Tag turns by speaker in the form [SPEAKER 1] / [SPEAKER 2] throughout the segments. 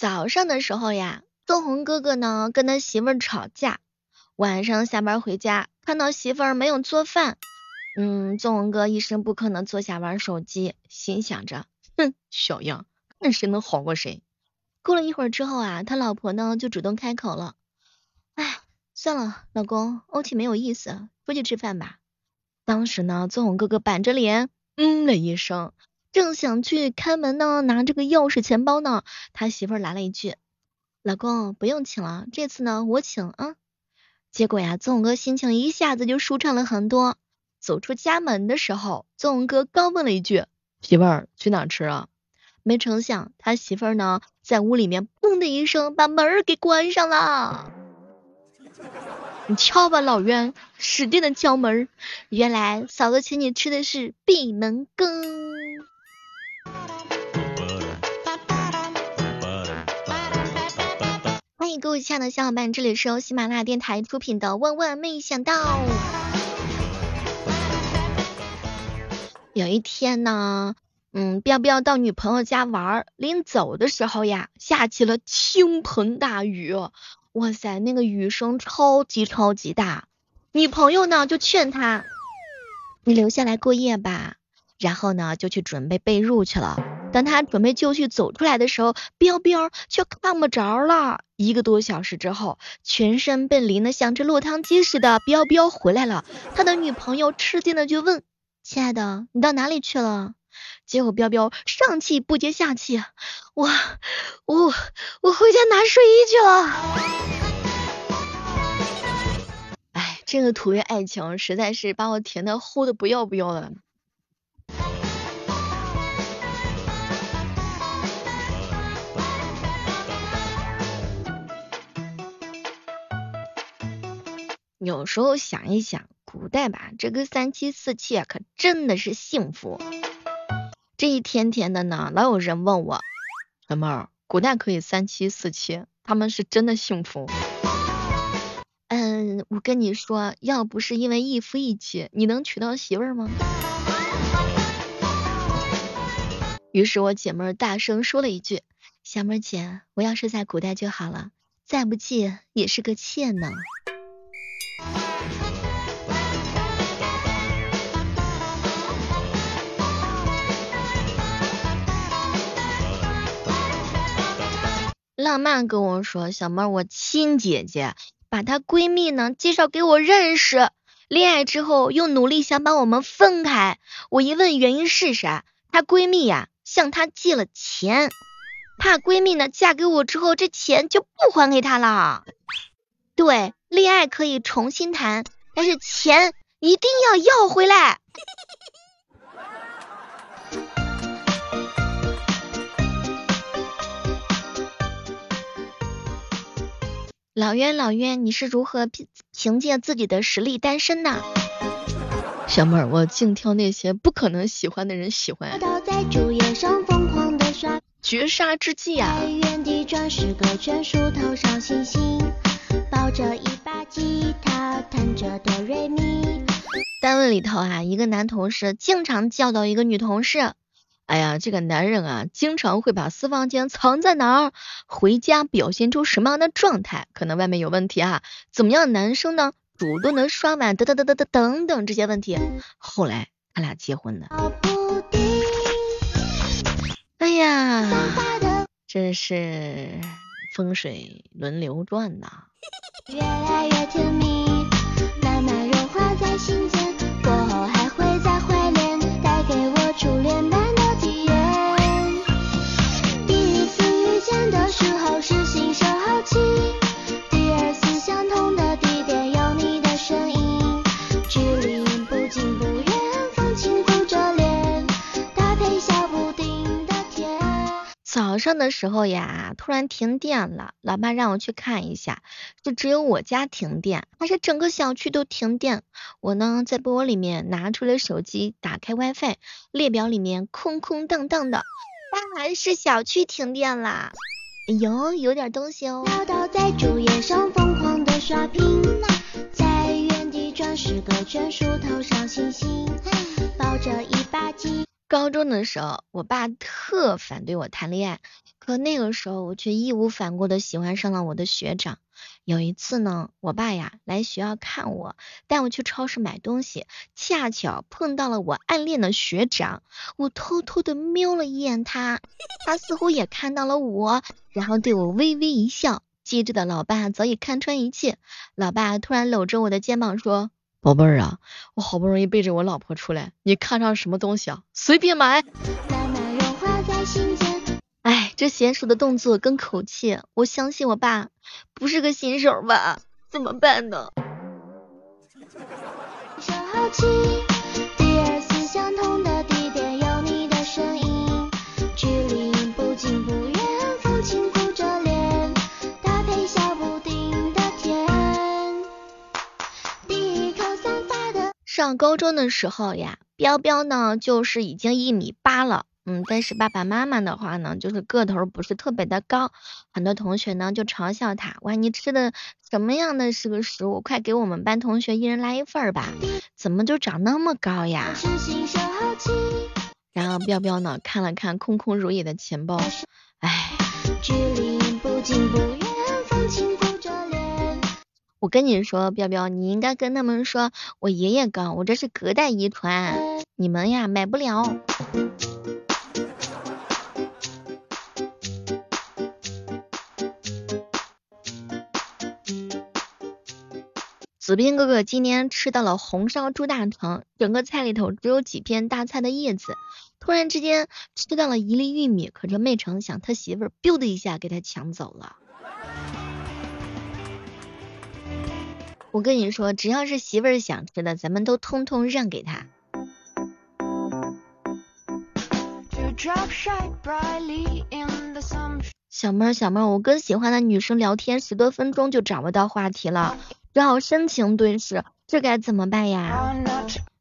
[SPEAKER 1] 早上的时候呀，纵红哥哥呢跟他媳妇儿吵架，晚上下班回家看到媳妇儿没有做饭，嗯，纵红哥一声不吭的坐下玩手机，心想着，哼，小样，看谁能好过谁。过了一会儿之后啊，他老婆呢就主动开口了，哎，算了，老公怄气没有意思，出去吃饭吧。当时呢，纵红哥哥板着脸，嗯了一声。正想去开门呢，拿这个钥匙钱包呢，他媳妇儿来了一句：“老公不用请了，这次呢我请啊。”结果呀，纵哥心情一下子就舒畅了很多。走出家门的时候，纵哥刚问了一句：“媳妇儿去哪吃啊？”没成想他媳妇儿呢在屋里面砰的一声把门给关上了。你敲吧，老冤，使劲的敲门。原来嫂子请你吃的是闭门羹。各位亲爱的小伙伴，这里是由喜马拉雅电台出品的《万万没想到》。有一天呢，嗯，彪彪到女朋友家玩，临走的时候呀，下起了倾盆大雨。哇塞，那个雨声超级超级大。女朋友呢就劝他，你留下来过夜吧。然后呢，就去准备被褥去了。等他准备就绪走出来的时候，彪彪却看不着了。一个多小时之后，全身被淋得像只落汤鸡似的，彪彪回来了。他的女朋友吃惊的就问：“亲爱的，你到哪里去了？”结果彪彪上气不接下气：“我我我回家拿睡衣去了。”哎，这个土味爱情实在是把我甜的齁的不要不要的。有时候想一想，古代吧，这个三妻四妾可真的是幸福。这一天天的呢，老有人问我，小妹儿，古代可以三妻四妾，他们是真的幸福。嗯，我跟你说，要不是因为一夫一妻，你能娶到媳妇儿吗？于是我姐妹儿大声说了一句，小妹儿姐，我要是在古代就好了，再不济也是个妾呢。浪漫跟我说，小妹，我亲姐姐把她闺蜜呢介绍给我认识，恋爱之后又努力想把我们分开。我一问原因是啥，她闺蜜呀向她借了钱，怕闺蜜呢嫁给我之后这钱就不还给她了。对，恋爱可以重新谈，但是钱一定要要回来。老冤老冤，你是如何凭凭借自己的实力单身的？小妹儿，我净挑那些不可能喜欢的人喜欢。绝杀之际啊！单位里头啊，一个男同事经常教导一个女同事。哎呀，这个男人啊，经常会把私房钱藏在哪儿，回家表现出什么样的状态，可能外面有问题啊，怎么样男生呢？主动的刷碗，等等等等等等等这些问题。后来他俩结婚了。哎呀，真是风水轮流转呐。越来越甜蜜，早上的时候呀，突然停电了，老爸让我去看一下，就只有我家停电，还是整个小区都停电？我呢，在被窝里面拿出了手机，打开 WiFi，列表里面空空荡荡的，爸，还是小区停电啦。哎呦，有点东西哦。在主页上疯狂的刷屏，在原地转十个圈数，头上星星，抱着一把吉。高中的时候，我爸特反对我谈恋爱，可那个时候我却义无反顾的喜欢上了我的学长。有一次呢，我爸呀来学校看我，带我去超市买东西，恰巧碰到了我暗恋的学长。我偷偷的瞄了一眼他，他似乎也看到了我，然后对我微微一笑。机智的老爸早已看穿一切，老爸突然搂着我的肩膀说：“宝贝儿啊，我好不容易背着我老婆出来，你看上什么东西啊？随便买。”哎，这娴熟的动作跟口气，我相信我爸不是个新手吧？怎么办呢？上高中的时候呀，彪彪呢就是已经一米八了。嗯，但是爸爸妈妈的话呢，就是个头不是特别的高，很多同学呢就嘲笑他，哇，你吃的什么样的是个食物？快给我们班同学一人来一份吧，怎么就长那么高呀？然后彪彪呢看了看空空如也的钱包，唉。我跟你说，彪彪，你应该跟他们说，我爷爷高，我这是隔代遗传，你们呀买不了。子斌哥哥今天吃到了红烧猪大肠，整个菜里头只有几片大菜的叶子，突然之间吃到了一粒玉米，可这没成想他媳妇儿 biu 的一下给他抢走了。我跟你说，只要是媳妇儿想吃的，咱们都通通让给她。小妹儿，小妹儿，我跟喜欢的女生聊天十多分钟就找不到话题了。只好深情对视，这该怎么办呀？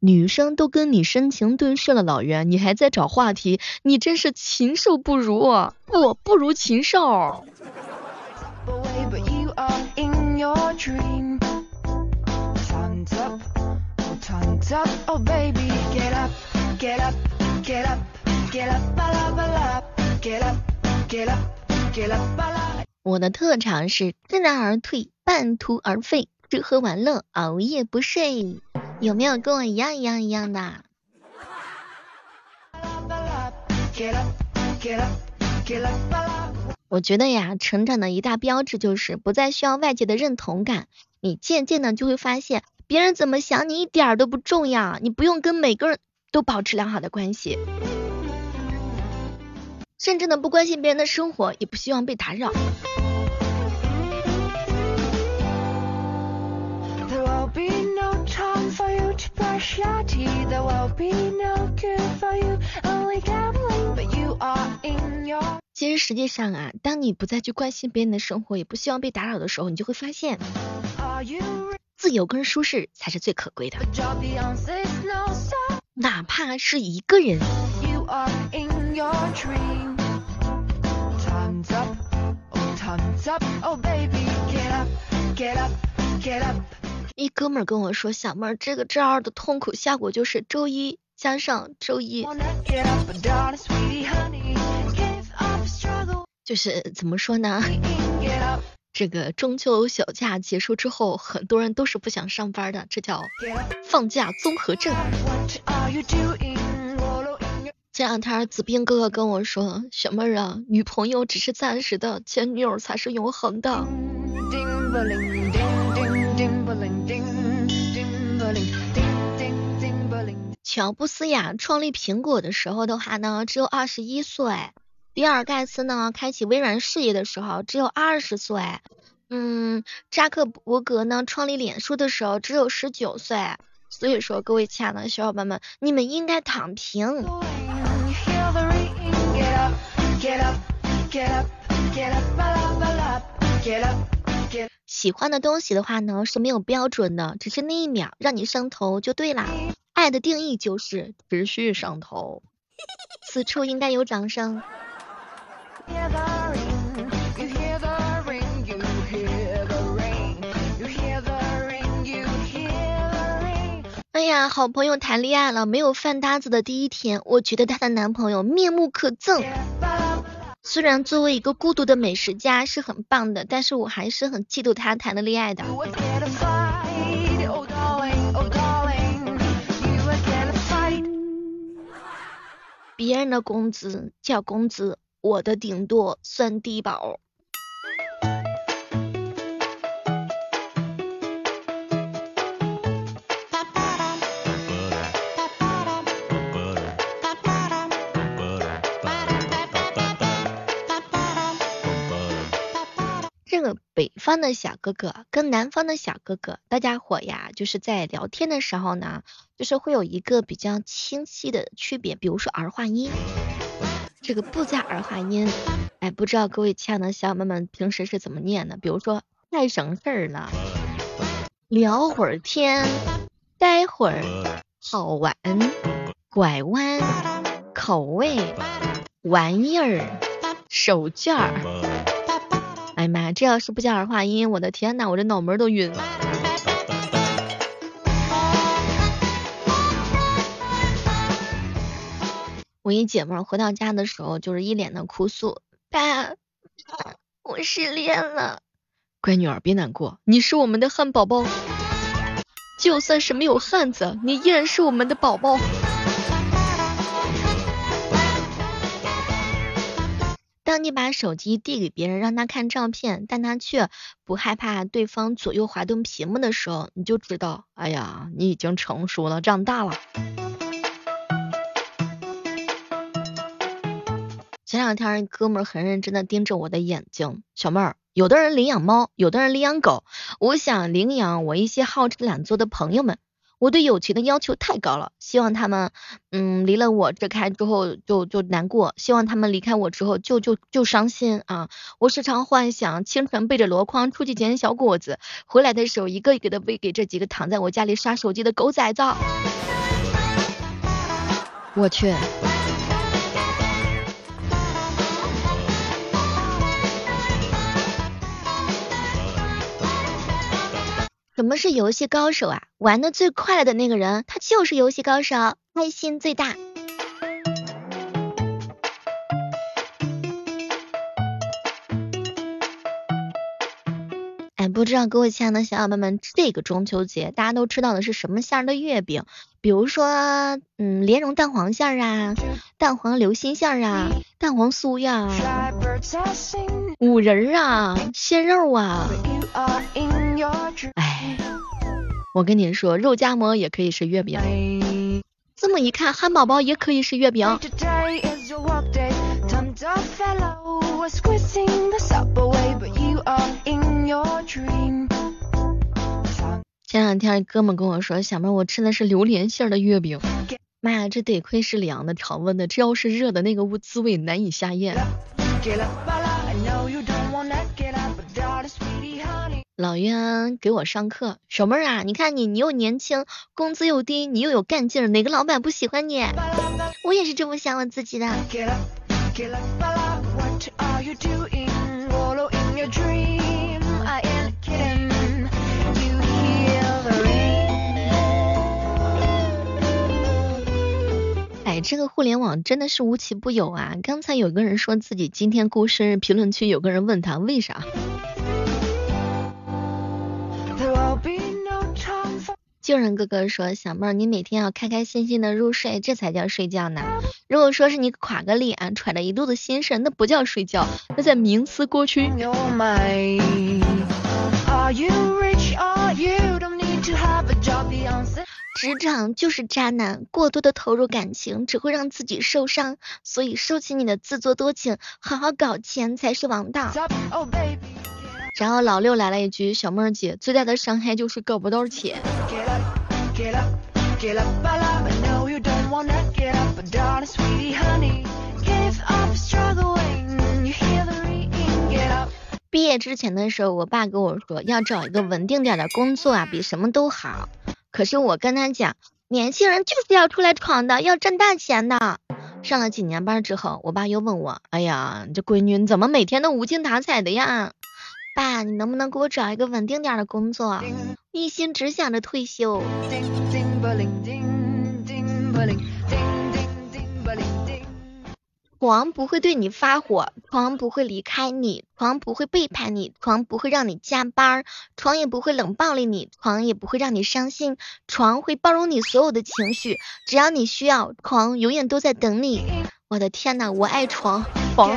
[SPEAKER 1] 女生都跟你深情对视了，老袁，你还在找话题，你真是禽兽不如，不不如禽兽。我的特长是知难而退，半途而废。吃喝玩乐，熬夜不睡，有没有跟我一样一样一样的？我觉得呀，成长的一大标志就是不再需要外界的认同感，你渐渐的就会发现，别人怎么想你一点都不重要，你不用跟每个人都保持良好的关系，甚至呢不关心别人的生活，也不希望被打扰。其实实际上啊，当你不再去关心别人的生活，也不希望被打扰的时候，你就会发现，自由跟舒适才是最可贵的。哪怕是一个人。一哥们跟我说，小妹儿这个周二的痛苦效果就是周一加上周一，就是怎么说呢？这个中秋小假结束之后，很多人都是不想上班的，这叫放假综合症。这两天子斌哥哥跟我说，小妹儿啊，女朋友只是暂时的，前女友才是永恒的。乔布斯呀，创立苹果的时候的话呢，只有二十一岁；比尔盖茨呢，开启微软事业的时候只有二十岁；嗯，扎克伯格呢，创立脸书的时候只有十九岁。所以说，各位亲爱的小伙伴们，你们应该躺平。喜欢的东西的话呢是没有标准的，只是那一秒让你上头就对啦。爱的定义就是持续上头。此处应该有掌声。哎呀，好朋友谈恋爱了，没有饭搭子的第一天，我觉得她的男朋友面目可憎。虽然作为一个孤独的美食家是很棒的，但是我还是很嫉妒他谈的恋爱的。别人的工资叫工资，我的顶多算低保。这个北方的小哥哥跟南方的小哥哥，大家伙呀，就是在聊天的时候呢，就是会有一个比较清晰的区别，比如说儿化音，这个不加儿化音，哎，不知道各位亲爱的小伙伴们平时是怎么念的？比如说太省事儿了，聊会儿天，待会儿，好玩，拐弯，口味，玩意儿，手绢儿。哎呀妈呀，这要是不加儿化音，我的天呐，我这脑门都晕。我一姐妹回到家的时候，就是一脸的哭诉，爸，我失恋了。乖女儿别难过，你是我们的汉堡包，就算是没有汉子，你依然是我们的宝宝。当你把手机递给别人，让他看照片，但他却不害怕对方左右滑动屏幕的时候，你就知道，哎呀，你已经成熟了，长大了。两天，哥们儿很认真的盯着我的眼睛，小妹儿，有的人领养猫，有的人领养狗，我想领养我一些好吃懒做的朋友们。我对友情的要求太高了，希望他们，嗯，离了我这开之后就就难过，希望他们离开我之后就就就伤心啊！我时常幻想清晨背着箩筐出去捡小果子，回来的时候一个一个的喂给这几个躺在我家里刷手机的狗崽子。我去。什么是游戏高手啊？玩的最快的那个人，他就是游戏高手，开心最大。哎，不知道各位亲爱的小伙伴们，这个中秋节大家都吃到的是什么馅的月饼？比如说，嗯，莲蓉蛋黄馅啊，蛋黄流心馅啊，蛋黄酥呀，五仁啊，鲜肉啊。哎，我跟你说，肉夹馍也可以是月饼。这么一看，汉堡包也可以是月饼。前两天哥们跟我说，小妹我吃的是榴莲馅的月饼。妈呀，这得亏是凉的，常温的，这要是热的，那个滋味难以下咽。老冤给我上课，小妹儿啊，你看你，你又年轻，工资又低，你又有干劲，哪个老板不喜欢你？我也是这么想我自己的。哎，这个互联网真的是无奇不有啊！刚才有个人说自己今天过生日，评论区有个人问他为啥？救人哥哥说：“小妹儿，你每天要开开心心的入睡，这才叫睡觉呢。如果说是你垮个脸，揣着一肚子心事，那不叫睡觉，那在冥思过去。”职场就是渣男，过多的投入感情只会让自己受伤，所以收起你的自作多情，好好搞钱才是王道。然后老六来了一句：“小妹儿姐，最大的伤害就是搞不到钱。”毕业之前的时候，我爸跟我说要找一个稳定点的工作啊，比什么都好。可是我跟他讲，年轻人就是要出来闯的，要挣大钱的。上了几年班之后，我爸又问我：“哎呀，你这闺女你怎么每天都无精打采的呀？”爸，你能不能给我找一个稳定点的工作？一心只想着退休。床不会对你发火，床不会离开你，床不会背叛你，床不会让你加班，床也不会冷暴力你，床也不会让你伤心，床会包容你所有的情绪，只要你需要，床永远都在等你。我的天呐，我爱床，床。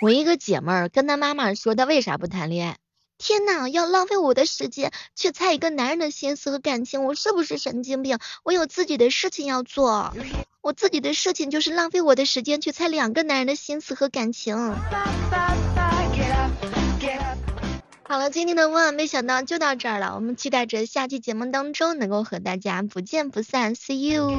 [SPEAKER 1] 我一个姐妹儿跟她妈妈说，她为啥不谈恋爱？天呐，要浪费我的时间去猜一个男人的心思和感情，我是不是神经病？我有自己的事情要做，我自己的事情就是浪费我的时间去猜两个男人的心思和感情。好了，今天的问没想到就到这儿了，我们期待着下期节目当中能够和大家不见不散，See you。